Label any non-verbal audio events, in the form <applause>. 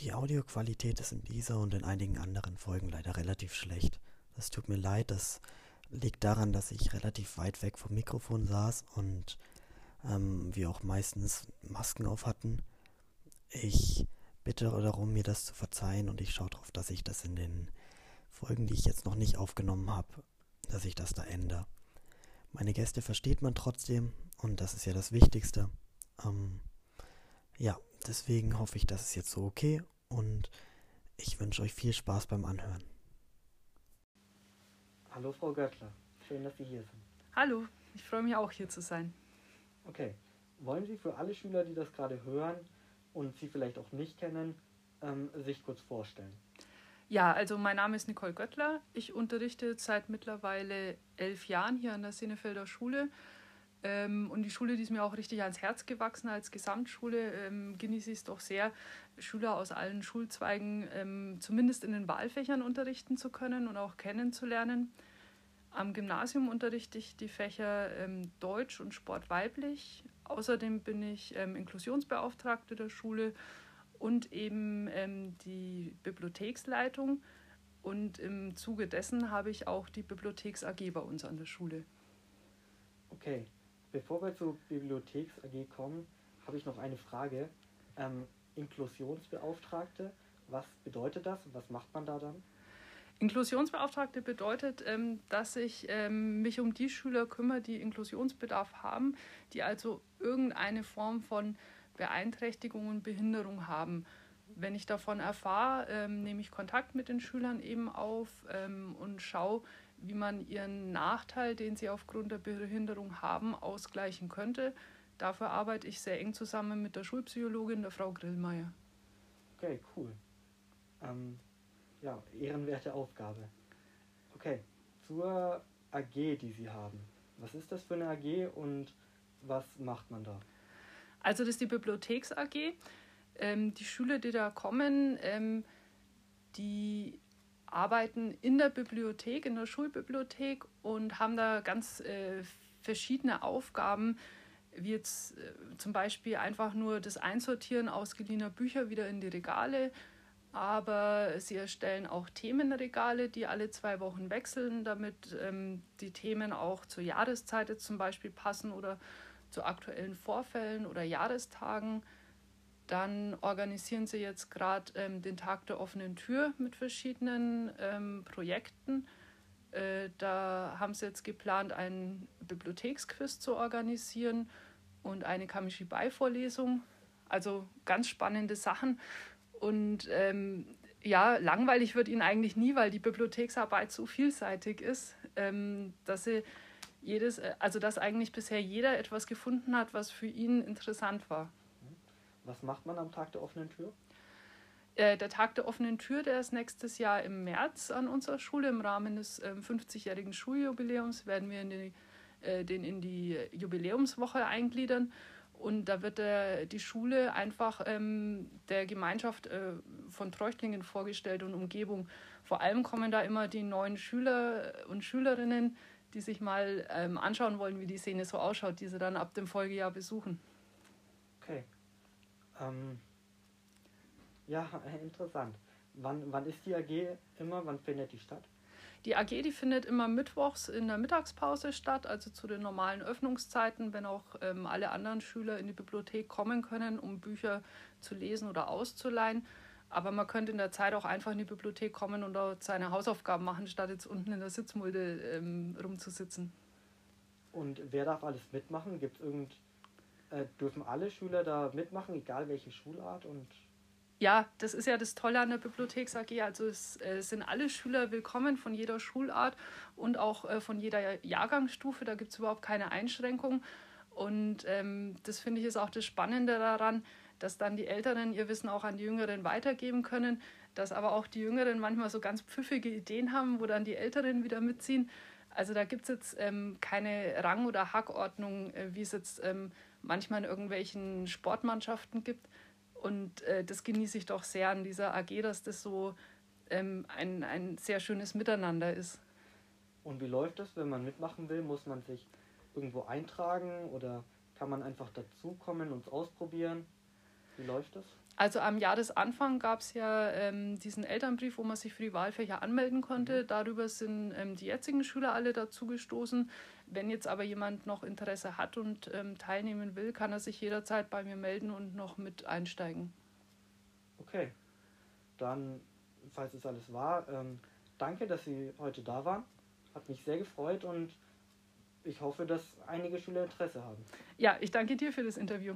Die Audioqualität ist in dieser und in einigen anderen Folgen leider relativ schlecht. Das tut mir leid, das liegt daran, dass ich relativ weit weg vom Mikrofon saß und ähm, wir auch meistens Masken auf hatten. Ich bitte darum, mir das zu verzeihen und ich schaue darauf, dass ich das in den Folgen, die ich jetzt noch nicht aufgenommen habe, dass ich das da ändere. Meine Gäste versteht man trotzdem und das ist ja das Wichtigste. Ähm, ja, deswegen hoffe ich, das ist jetzt so okay und ich wünsche euch viel Spaß beim Anhören. Hallo Frau Göttler, schön, dass Sie hier sind. Hallo, ich freue mich auch hier zu sein. Okay, wollen Sie für alle Schüler, die das gerade hören und Sie vielleicht auch nicht kennen, ähm, sich kurz vorstellen? Ja, also mein Name ist Nicole Göttler. Ich unterrichte seit mittlerweile elf Jahren hier an der Sinnefelder Schule ähm, und die Schule, die ist mir auch richtig ans Herz gewachsen als Gesamtschule, ähm, genieße ich es doch sehr, Schüler aus allen Schulzweigen ähm, zumindest in den Wahlfächern unterrichten zu können und auch kennenzulernen. Am Gymnasium unterrichte ich die Fächer ähm, Deutsch und Sport weiblich. Außerdem bin ich ähm, Inklusionsbeauftragte der Schule und eben ähm, die Bibliotheksleitung. Und im Zuge dessen habe ich auch die Bibliotheks AG bei uns an der Schule. Okay, Bevor wir zur Bibliotheks AG kommen, habe ich noch eine Frage. Ähm, Inklusionsbeauftragte, was bedeutet das? Was macht man da dann? Inklusionsbeauftragte bedeutet, ähm, dass ich ähm, mich um die Schüler kümmere, die Inklusionsbedarf haben, die also irgendeine Form von Beeinträchtigung und Behinderung haben. Wenn ich davon erfahre, ähm, nehme ich Kontakt mit den Schülern eben auf und schaue, wie man ihren Nachteil, den sie aufgrund der Behinderung haben, ausgleichen könnte. Dafür arbeite ich sehr eng zusammen mit der Schulpsychologin, der Frau Grillmeier. Okay, cool. Ähm, ja, ehrenwerte Aufgabe. Okay, zur AG, die Sie haben. Was ist das für eine AG und was macht man da? Also das ist die Bibliotheks AG. Ähm, die Schüler, die da kommen, ähm, die arbeiten in der Bibliothek, in der Schulbibliothek und haben da ganz äh, verschiedene Aufgaben, wie jetzt äh, zum Beispiel einfach nur das Einsortieren ausgeliehener Bücher wieder in die Regale. Aber sie erstellen auch Themenregale, die alle zwei Wochen wechseln, damit ähm, die Themen auch zur Jahreszeit zum Beispiel passen oder zu aktuellen Vorfällen oder Jahrestagen. Dann organisieren sie jetzt gerade ähm, den Tag der offenen Tür mit verschiedenen ähm, Projekten. Äh, da haben sie jetzt geplant, einen Bibliotheksquiz zu organisieren und eine Kamishibai-Vorlesung. Also ganz spannende Sachen. Und ähm, ja, langweilig wird ihnen eigentlich nie, weil die Bibliotheksarbeit so vielseitig ist, ähm, dass sie jedes, äh, also dass eigentlich bisher jeder etwas gefunden hat, was für ihn interessant war. Was macht man am Tag der offenen Tür? Äh, der Tag der offenen Tür, der ist nächstes Jahr im März an unserer Schule. Im Rahmen des äh, 50-jährigen Schuljubiläums werden wir in die, äh, den in die Jubiläumswoche eingliedern. Und da wird der, die Schule einfach ähm, der Gemeinschaft äh, von Treuchtlingen vorgestellt und Umgebung. Vor allem kommen da immer die neuen Schüler und Schülerinnen, die sich mal ähm, anschauen wollen, wie die Szene so ausschaut, die sie dann ab dem Folgejahr besuchen. Okay. Ähm, ja, <laughs> interessant. Wann, wann ist die AG immer? Wann findet die statt? Die AG, die findet immer mittwochs in der Mittagspause statt, also zu den normalen Öffnungszeiten, wenn auch ähm, alle anderen Schüler in die Bibliothek kommen können, um Bücher zu lesen oder auszuleihen. Aber man könnte in der Zeit auch einfach in die Bibliothek kommen und dort seine Hausaufgaben machen, statt jetzt unten in der Sitzmulde ähm, rumzusitzen. Und wer darf alles mitmachen? Gibt es irgend äh, dürfen alle Schüler da mitmachen, egal welche Schulart und ja, das ist ja das Tolle an der Bibliotheks AG. Also es äh, sind alle Schüler willkommen von jeder Schulart und auch äh, von jeder Jahrgangsstufe. Da gibt es überhaupt keine Einschränkung. Und ähm, das finde ich ist auch das Spannende daran, dass dann die Älteren ihr Wissen auch an die Jüngeren weitergeben können, dass aber auch die Jüngeren manchmal so ganz pfiffige Ideen haben, wo dann die Älteren wieder mitziehen. Also da gibt es jetzt ähm, keine Rang- oder Hackordnung, äh, wie es jetzt ähm, manchmal in irgendwelchen Sportmannschaften gibt. Und äh, das genieße ich doch sehr an dieser AG, dass das so ähm, ein, ein sehr schönes Miteinander ist. Und wie läuft das, wenn man mitmachen will? Muss man sich irgendwo eintragen oder kann man einfach dazukommen und es ausprobieren? Wie läuft das? Also am Jahresanfang gab es ja ähm, diesen Elternbrief, wo man sich für die Wahlfächer anmelden konnte. Mhm. Darüber sind ähm, die jetzigen Schüler alle dazugestoßen. Wenn jetzt aber jemand noch Interesse hat und ähm, teilnehmen will, kann er sich jederzeit bei mir melden und noch mit einsteigen. Okay, dann, falls es alles war, ähm, danke, dass Sie heute da waren. Hat mich sehr gefreut und ich hoffe, dass einige Schüler Interesse haben. Ja, ich danke dir für das Interview.